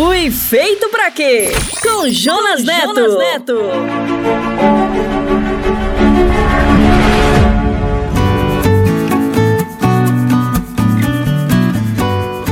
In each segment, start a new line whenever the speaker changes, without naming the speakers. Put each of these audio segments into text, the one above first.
Fui feito pra quê? Com Jonas Neto. Jonas Neto.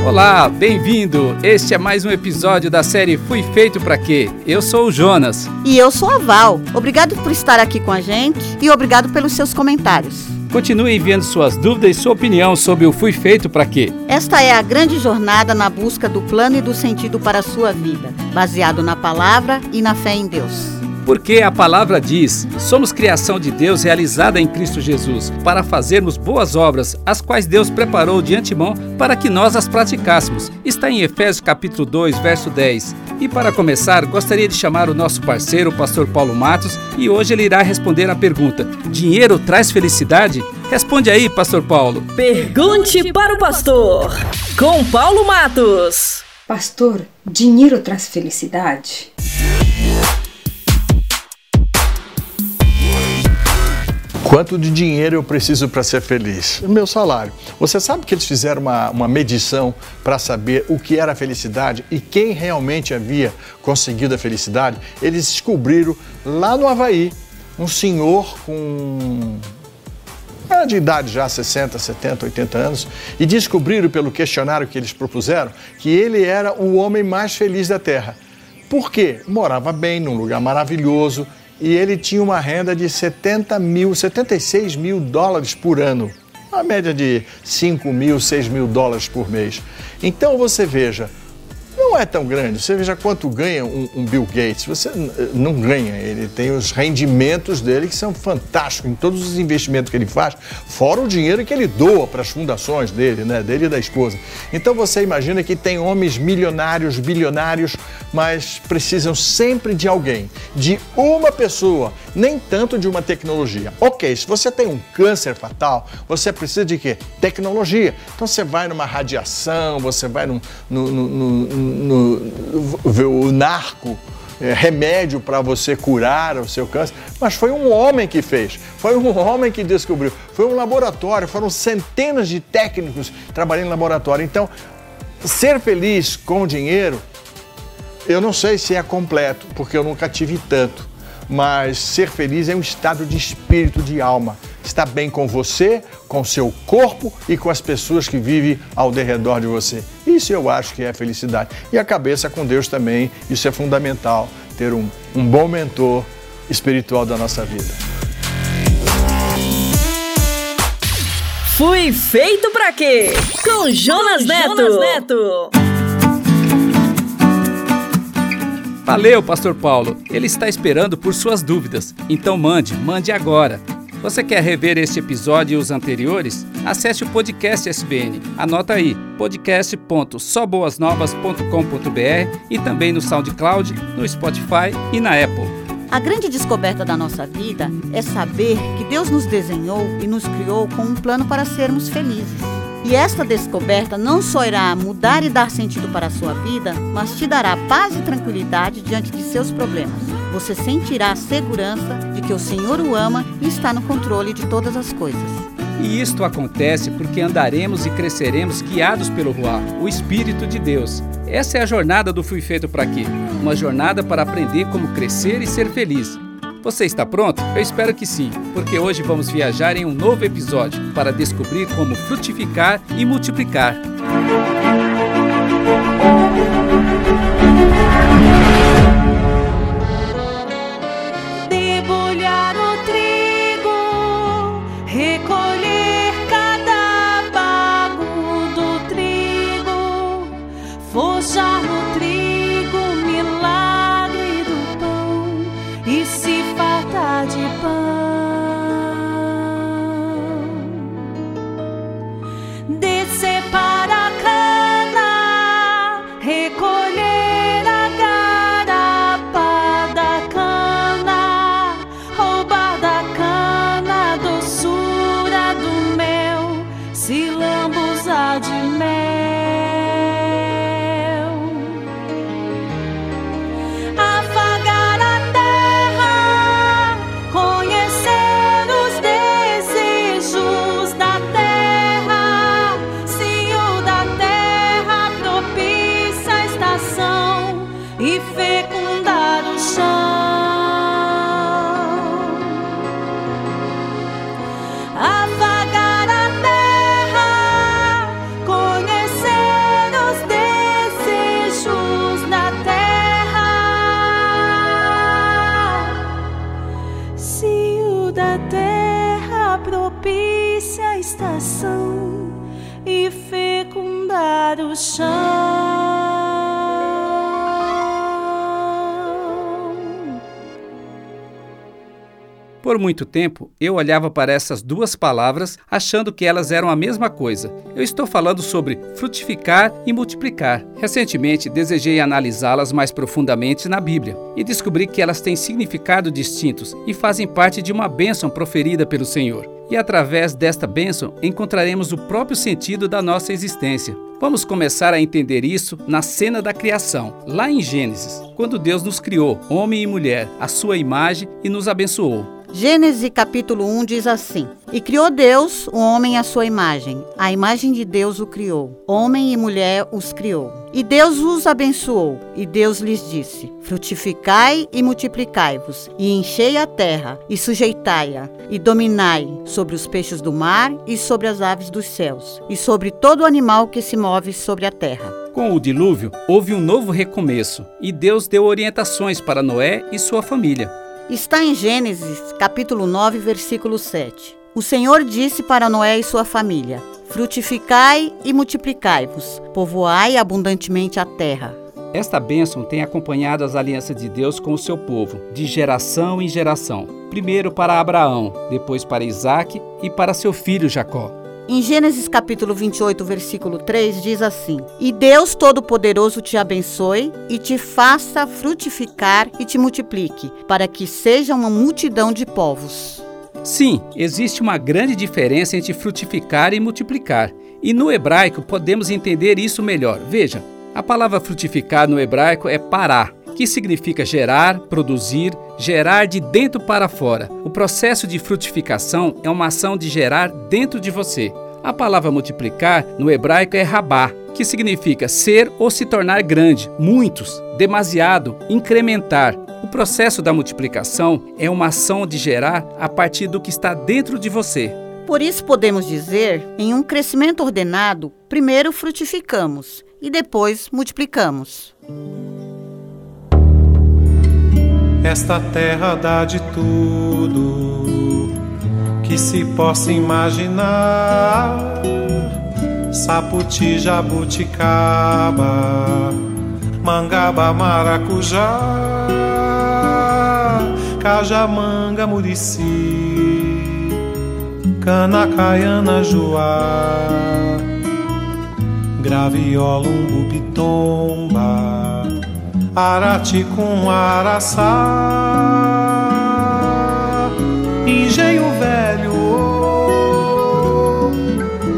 Olá, bem-vindo! Este é mais um episódio da série Fui Feito Pra Quê? Eu sou o Jonas.
E eu sou a Val. Obrigado por estar aqui com a gente e obrigado pelos seus comentários.
Continue enviando suas dúvidas e sua opinião sobre o Fui Feito para Quê.
Esta é a grande jornada na busca do plano e do sentido para a sua vida, baseado na palavra e na fé em Deus.
Porque a palavra diz: somos criação de Deus realizada em Cristo Jesus, para fazermos boas obras, as quais Deus preparou de antemão para que nós as praticássemos. Está em Efésios capítulo 2, verso 10. E para começar, gostaria de chamar o nosso parceiro, o pastor Paulo Matos, e hoje ele irá responder a pergunta: Dinheiro traz felicidade? Responde aí, pastor Paulo.
Pergunte para o pastor, com Paulo Matos.
Pastor, dinheiro traz felicidade?
Quanto de dinheiro eu preciso para ser feliz? Meu salário. Você sabe que eles fizeram uma, uma medição para saber o que era felicidade e quem realmente havia conseguido a felicidade? Eles descobriram lá no Havaí um senhor com é de idade já 60, 70, 80 anos, e descobriram pelo questionário que eles propuseram que ele era o homem mais feliz da Terra. Por quê? Morava bem, num lugar maravilhoso, e ele tinha uma renda de 70 mil, 76 mil dólares por ano, uma média de 5 mil, 6 mil dólares por mês. Então você veja, não é tão grande. Você veja quanto ganha um, um, Bill Gates. Você não ganha. Ele tem os rendimentos dele que são fantásticos em todos os investimentos que ele faz, fora o dinheiro que ele doa para as fundações dele, né? Dele e da esposa. Então você imagina que tem homens milionários, bilionários, mas precisam sempre de alguém, de uma pessoa, nem tanto de uma tecnologia. Ok, se você tem um câncer fatal, você precisa de quê? Tecnologia. Então você vai numa radiação, você vai num, no, no, no no, o narco, é, remédio para você curar o seu câncer, mas foi um homem que fez, foi um homem que descobriu, foi um laboratório, foram centenas de técnicos trabalhando em laboratório. Então, ser feliz com dinheiro, eu não sei se é completo, porque eu nunca tive tanto, mas ser feliz é um estado de espírito, de alma está bem com você, com seu corpo e com as pessoas que vivem ao redor de você. Isso eu acho que é felicidade. E a cabeça com Deus também, isso é fundamental, ter um, um bom mentor espiritual da nossa vida.
Fui feito para quê? Com Jonas, Neto. Jonas Neto.
Valeu, Pastor Paulo. Ele está esperando por suas dúvidas. Então mande, mande agora. Você quer rever este episódio e os anteriores? Acesse o podcast SBN. Anota aí, podcast.soboasnovas.com.br e também no SoundCloud, no Spotify e na Apple.
A grande descoberta da nossa vida é saber que Deus nos desenhou e nos criou com um plano para sermos felizes. E esta descoberta não só irá mudar e dar sentido para a sua vida, mas te dará paz e tranquilidade diante de seus problemas. Você sentirá a segurança de que o Senhor o ama e está no controle de todas as coisas.
E isto acontece porque andaremos e cresceremos guiados pelo Ruá, o Espírito de Deus. Essa é a jornada do Fui Feito para Quê? Uma jornada para aprender como crescer e ser feliz. Você está pronto? Eu espero que sim, porque hoje vamos viajar em um novo episódio para descobrir como frutificar e multiplicar. Por muito tempo, eu olhava para essas duas palavras achando que elas eram a mesma coisa. Eu estou falando sobre frutificar e multiplicar. Recentemente, desejei analisá-las mais profundamente na Bíblia e descobri que elas têm significado distintos e fazem parte de uma bênção proferida pelo Senhor. E através desta bênção encontraremos o próprio sentido da nossa existência. Vamos começar a entender isso na cena da criação, lá em Gênesis, quando Deus nos criou, homem e mulher, à sua imagem e nos abençoou.
Gênesis capítulo 1 diz assim: E criou Deus o homem à sua imagem, a imagem de Deus o criou, homem e mulher os criou. E Deus os abençoou, e Deus lhes disse: Frutificai e multiplicai-vos, e enchei a terra, e sujeitai-a, e dominai sobre os peixes do mar, e sobre as aves dos céus, e sobre todo animal que se move sobre a terra.
Com o dilúvio, houve um novo recomeço, e Deus deu orientações para Noé e sua família.
Está em Gênesis, capítulo 9, versículo 7. O Senhor disse para Noé e sua família: Frutificai e multiplicai-vos, povoai abundantemente a terra.
Esta bênção tem acompanhado as alianças de Deus com o seu povo, de geração em geração. Primeiro para Abraão, depois para Isaque e para seu filho Jacó.
Em Gênesis capítulo 28, versículo 3, diz assim: E Deus Todo-Poderoso te abençoe e te faça frutificar e te multiplique, para que seja uma multidão de povos.
Sim, existe uma grande diferença entre frutificar e multiplicar. E no hebraico podemos entender isso melhor. Veja, a palavra frutificar no hebraico é pará, que significa gerar, produzir, gerar de dentro para fora. O processo de frutificação é uma ação de gerar dentro de você. A palavra multiplicar no hebraico é rabá, que significa ser ou se tornar grande, muitos, demasiado, incrementar. O processo da multiplicação é uma ação de gerar a partir do que está dentro de você.
Por isso podemos dizer, em um crescimento ordenado, primeiro frutificamos e depois multiplicamos.
Esta terra dá de tudo que se possa imaginar. Saputi, jabuticaba, mangaba, maracujá, cajamanga, murici, cana, caiana, joá, graviola, umbu, pitomba Arati com araçá, engenho velho,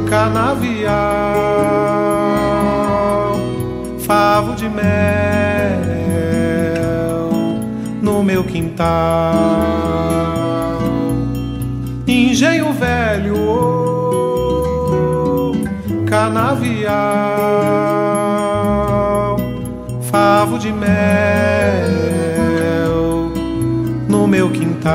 canavial, favo de mel no meu quintal, favo de mel no meu quintal.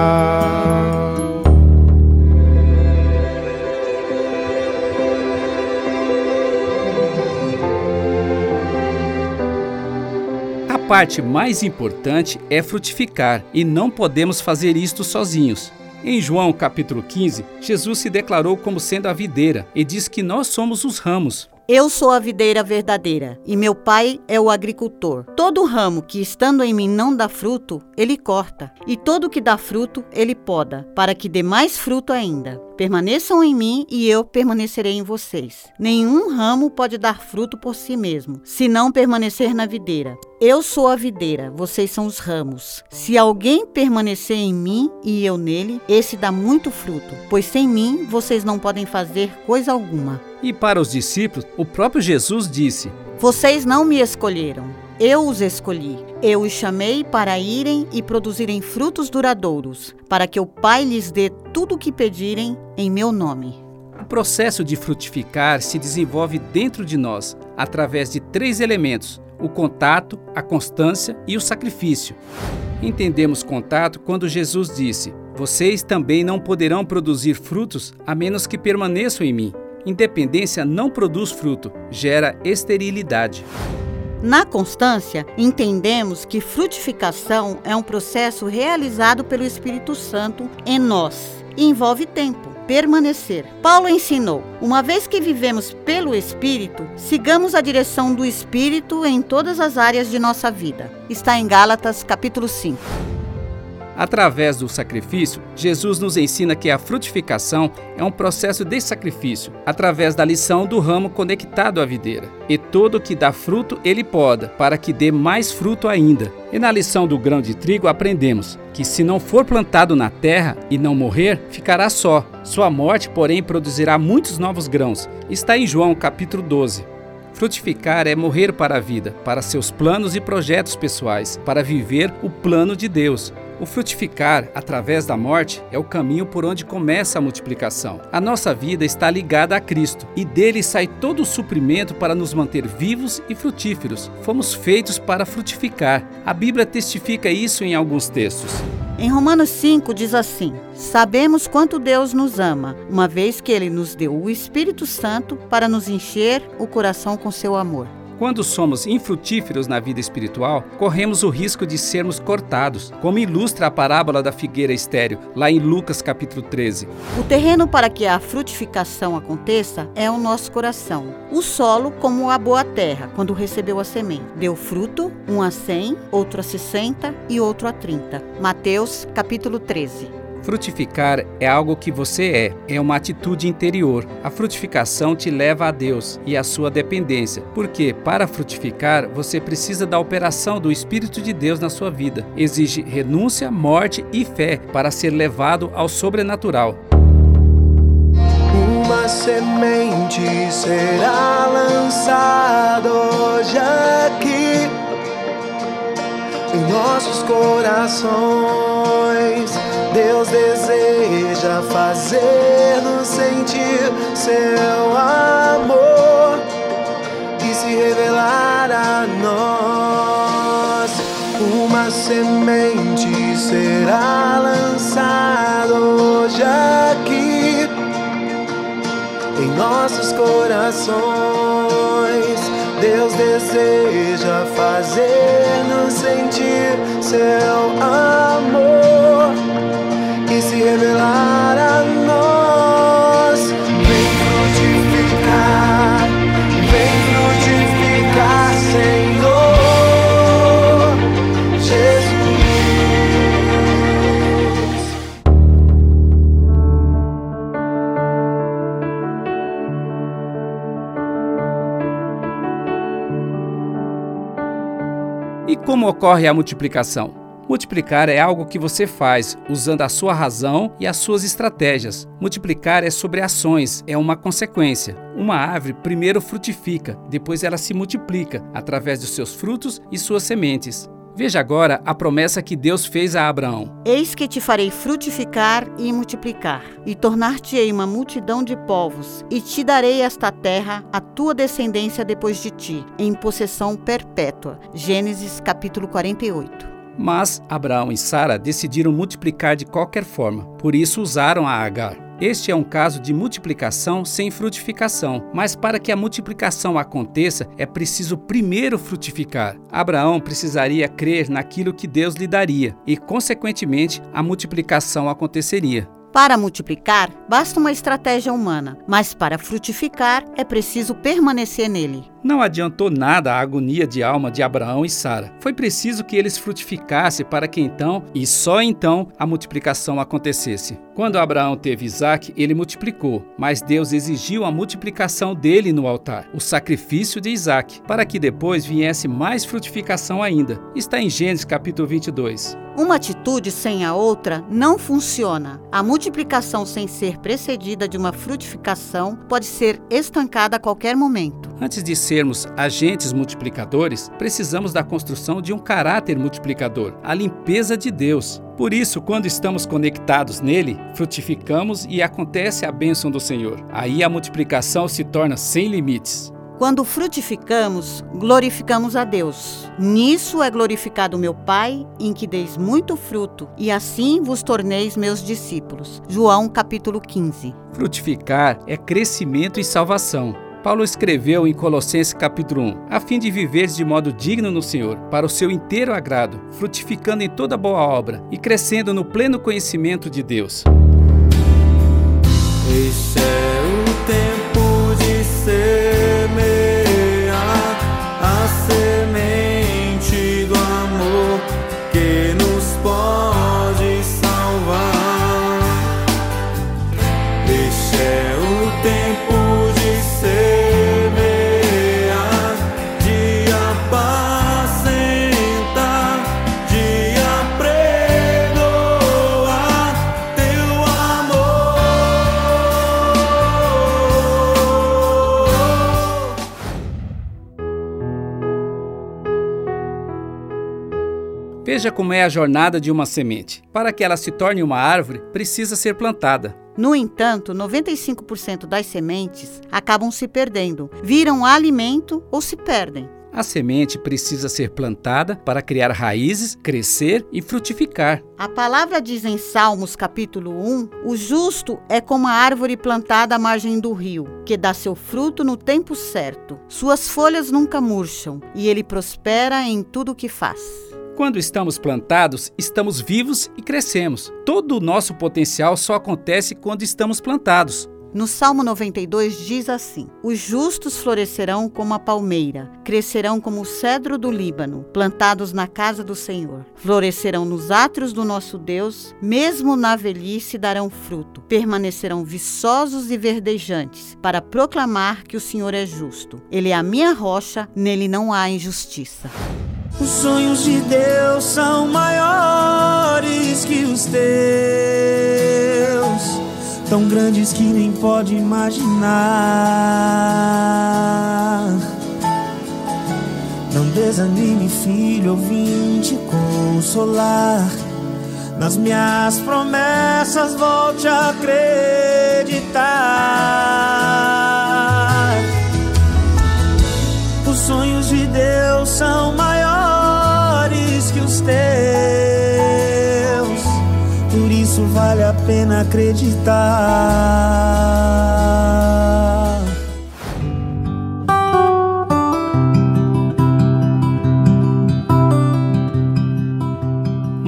A parte mais importante é frutificar e não podemos fazer isto sozinhos. Em João capítulo 15, Jesus se declarou como sendo a videira e diz que nós somos os ramos.
Eu sou a videira verdadeira, e meu pai é o agricultor. Todo ramo que estando em mim não dá fruto, ele corta, e todo que dá fruto, ele poda, para que dê mais fruto ainda. Permaneçam em mim e eu permanecerei em vocês. Nenhum ramo pode dar fruto por si mesmo, se não permanecer na videira. Eu sou a videira, vocês são os ramos. Se alguém permanecer em mim e eu nele, esse dá muito fruto, pois sem mim vocês não podem fazer coisa alguma.
E para os discípulos, o próprio Jesus disse:
Vocês não me escolheram, eu os escolhi. Eu os chamei para irem e produzirem frutos duradouros, para que o Pai lhes dê tudo o que pedirem em meu nome.
O processo de frutificar se desenvolve dentro de nós, através de três elementos: o contato, a constância e o sacrifício. Entendemos contato quando Jesus disse: Vocês também não poderão produzir frutos a menos que permaneçam em mim. Independência não produz fruto, gera esterilidade.
Na constância, entendemos que frutificação é um processo realizado pelo Espírito Santo em nós e envolve tempo, permanecer. Paulo ensinou: uma vez que vivemos pelo Espírito, sigamos a direção do Espírito em todas as áreas de nossa vida. Está em Gálatas, capítulo 5.
Através do sacrifício, Jesus nos ensina que a frutificação é um processo de sacrifício, através da lição do ramo conectado à videira. E todo que dá fruto, ele poda, para que dê mais fruto ainda. E na lição do grão de trigo aprendemos que se não for plantado na terra e não morrer, ficará só. Sua morte, porém, produzirá muitos novos grãos. Está em João capítulo 12. Frutificar é morrer para a vida, para seus planos e projetos pessoais, para viver o plano de Deus. O frutificar através da morte é o caminho por onde começa a multiplicação. A nossa vida está ligada a Cristo e dele sai todo o suprimento para nos manter vivos e frutíferos. Fomos feitos para frutificar. A Bíblia testifica isso em alguns textos.
Em Romanos 5 diz assim: Sabemos quanto Deus nos ama, uma vez que ele nos deu o Espírito Santo para nos encher o coração com seu amor.
Quando somos infrutíferos na vida espiritual, corremos o risco de sermos cortados, como ilustra a parábola da figueira estéril, lá em Lucas capítulo 13.
O terreno para que a frutificação aconteça é o nosso coração. O solo, como a boa terra, quando recebeu a semente, deu fruto, um a cem, outro a sessenta e outro a trinta. Mateus capítulo 13.
Frutificar é algo que você é, é uma atitude interior. A frutificação te leva a Deus e à sua dependência, porque para frutificar você precisa da operação do Espírito de Deus na sua vida. Exige renúncia, morte e fé para ser levado ao sobrenatural.
Uma semente será lançada hoje aqui em nossos corações. Deus deseja fazer-nos sentir seu amor e se revelar a nós. Uma semente será lançada hoje aqui em nossos corações. Deus deseja fazer-nos sentir seu amor
ocorre a multiplicação? Multiplicar é algo que você faz usando a sua razão e as suas estratégias. Multiplicar é sobre ações, é uma consequência. Uma árvore primeiro frutifica, depois ela se multiplica através dos seus frutos e suas sementes. Veja agora a promessa que Deus fez a Abraão.
Eis que te farei frutificar e multiplicar, e tornar-te-ei uma multidão de povos, e te darei esta terra, a tua descendência depois de ti, em possessão perpétua. Gênesis capítulo 48.
Mas Abraão e Sara decidiram multiplicar de qualquer forma, por isso usaram a Agar. Este é um caso de multiplicação sem frutificação, mas para que a multiplicação aconteça é preciso primeiro frutificar. Abraão precisaria crer naquilo que Deus lhe daria e, consequentemente, a multiplicação aconteceria.
Para multiplicar, basta uma estratégia humana, mas para frutificar é preciso permanecer nele.
Não adiantou nada a agonia de alma de Abraão e Sara. Foi preciso que eles frutificassem para que então, e só então, a multiplicação acontecesse. Quando Abraão teve Isaac, ele multiplicou, mas Deus exigiu a multiplicação dele no altar, o sacrifício de Isaac, para que depois viesse mais frutificação ainda. Está em Gênesis capítulo 22.
Uma atitude sem a outra não funciona. A multiplicação sem ser precedida de uma frutificação pode ser estancada a qualquer momento.
Antes de sermos agentes multiplicadores, precisamos da construção de um caráter multiplicador, a limpeza de Deus. Por isso, quando estamos conectados nele, frutificamos e acontece a bênção do Senhor. Aí a multiplicação se torna sem limites.
Quando frutificamos, glorificamos a Deus. Nisso é glorificado meu Pai, em que deis muito fruto, e assim vos torneis meus discípulos. João capítulo 15.
Frutificar é crescimento e salvação. Paulo escreveu em Colossenses capítulo 1, a fim de viver de modo digno no Senhor, para o seu inteiro agrado, frutificando em toda boa obra e crescendo no pleno conhecimento de Deus. Veja como é a jornada de uma semente. Para que ela se torne uma árvore, precisa ser plantada.
No entanto, 95% das sementes acabam se perdendo, viram alimento ou se perdem.
A semente precisa ser plantada para criar raízes, crescer e frutificar.
A palavra diz em Salmos capítulo 1: O justo é como a árvore plantada à margem do rio, que dá seu fruto no tempo certo. Suas folhas nunca murcham, e ele prospera em tudo o que faz.
Quando estamos plantados, estamos vivos e crescemos. Todo o nosso potencial só acontece quando estamos plantados.
No Salmo 92 diz assim: Os justos florescerão como a palmeira, crescerão como o cedro do Líbano, plantados na casa do Senhor. Florescerão nos átrios do nosso Deus, mesmo na velhice darão fruto. Permanecerão viçosos e verdejantes, para proclamar que o Senhor é justo. Ele é a minha rocha, nele não há injustiça.
Os sonhos de Deus são maiores que os teus, tão grandes que nem pode imaginar. Não desanime, filho, eu vim te consolar. Nas minhas promessas, volte a acreditar. Os sonhos de Deus são maiores pena acreditar.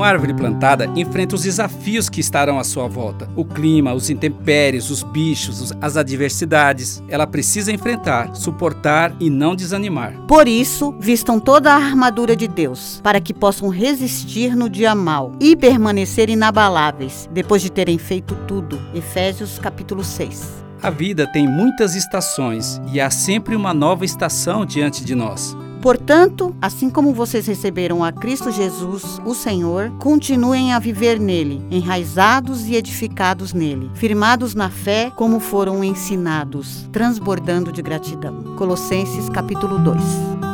Árvore plantada enfrenta os desafios que estarão à sua volta: o clima, os intempéries, os bichos, os- as adversidades. Ela precisa enfrentar, suportar e não desanimar.
Por isso, vistam toda a armadura de Deus, para que possam resistir no dia mau e permanecer inabaláveis, depois de terem feito tudo. Efésios capítulo 6.
A vida tem muitas estações e há sempre uma nova estação diante de nós.
Portanto, assim como vocês receberam a Cristo Jesus, o Senhor, continuem a viver nele, enraizados e edificados nele, firmados na fé como foram ensinados, transbordando de gratidão. Colossenses capítulo 2.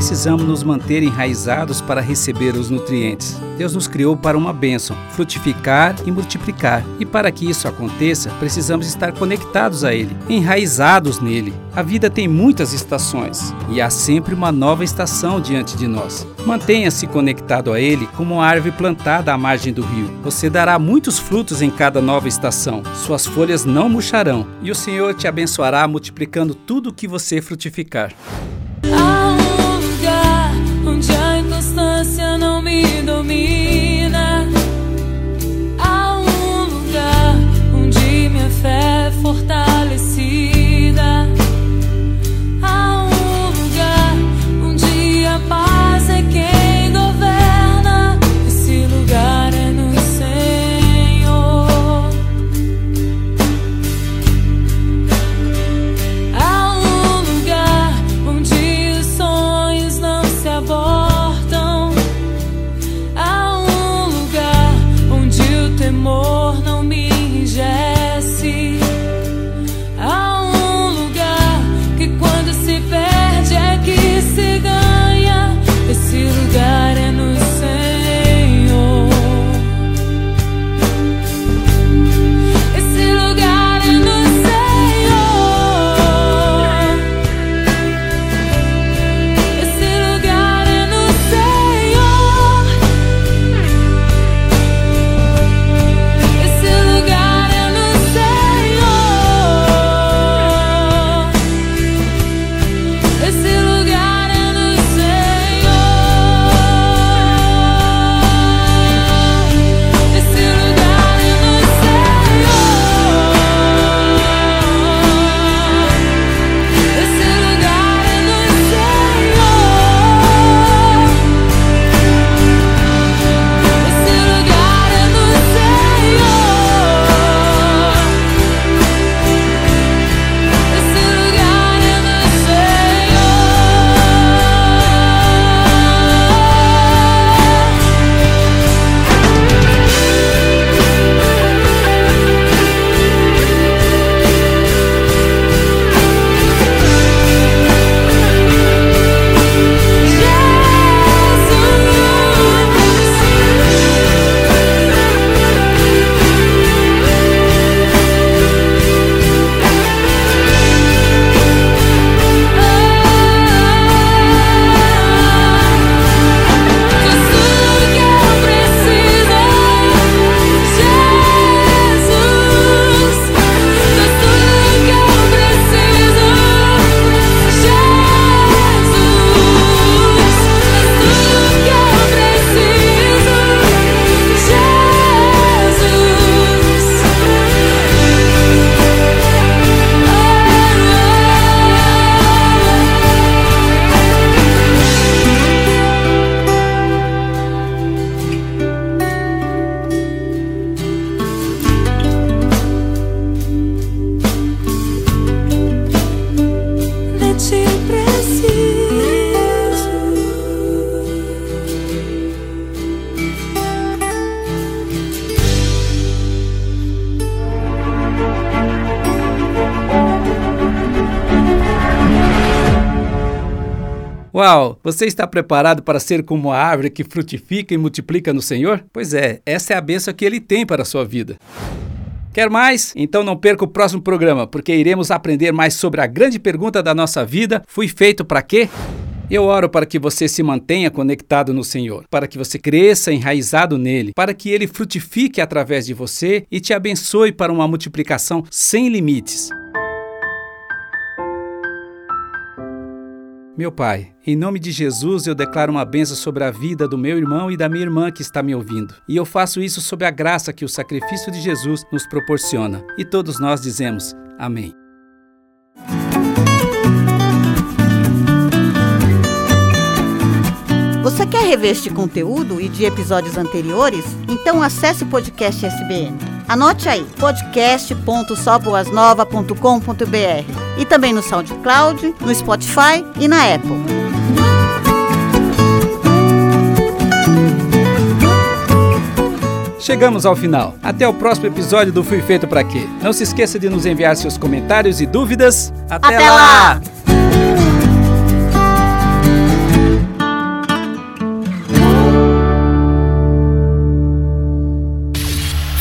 Precisamos nos manter enraizados para receber os nutrientes. Deus nos criou para uma bênção, frutificar e multiplicar. E para que isso aconteça, precisamos estar conectados a Ele, enraizados nele. A vida tem muitas estações e há sempre uma nova estação diante de nós. Mantenha-se conectado a Ele como uma árvore plantada à margem do rio. Você dará muitos frutos em cada nova estação. Suas folhas não murcharão e o Senhor te abençoará multiplicando tudo o que você frutificar.
Há não
Uau, você está preparado para ser como a árvore que frutifica e multiplica no Senhor? Pois é, essa é a bênção que ele tem para a sua vida. Quer mais? Então não perca o próximo programa, porque iremos aprender mais sobre a grande pergunta da nossa vida: fui feito para quê? Eu oro para que você se mantenha conectado no Senhor, para que você cresça enraizado nele, para que ele frutifique através de você e te abençoe para uma multiplicação sem limites. Meu Pai, em nome de Jesus eu declaro uma benção sobre a vida do meu irmão e da minha irmã que está me ouvindo. E eu faço isso sob a graça que o sacrifício de Jesus nos proporciona. E todos nós dizemos: Amém.
Você quer rever este conteúdo e de episódios anteriores? Então acesse o podcast SBN. Anote aí, podcast.soboasnova.com.br e também no SoundCloud, no Spotify e na Apple.
Chegamos ao final. Até o próximo episódio do Fui Feito Pra Quê. Não se esqueça de nos enviar seus comentários e dúvidas. Até,
Até lá!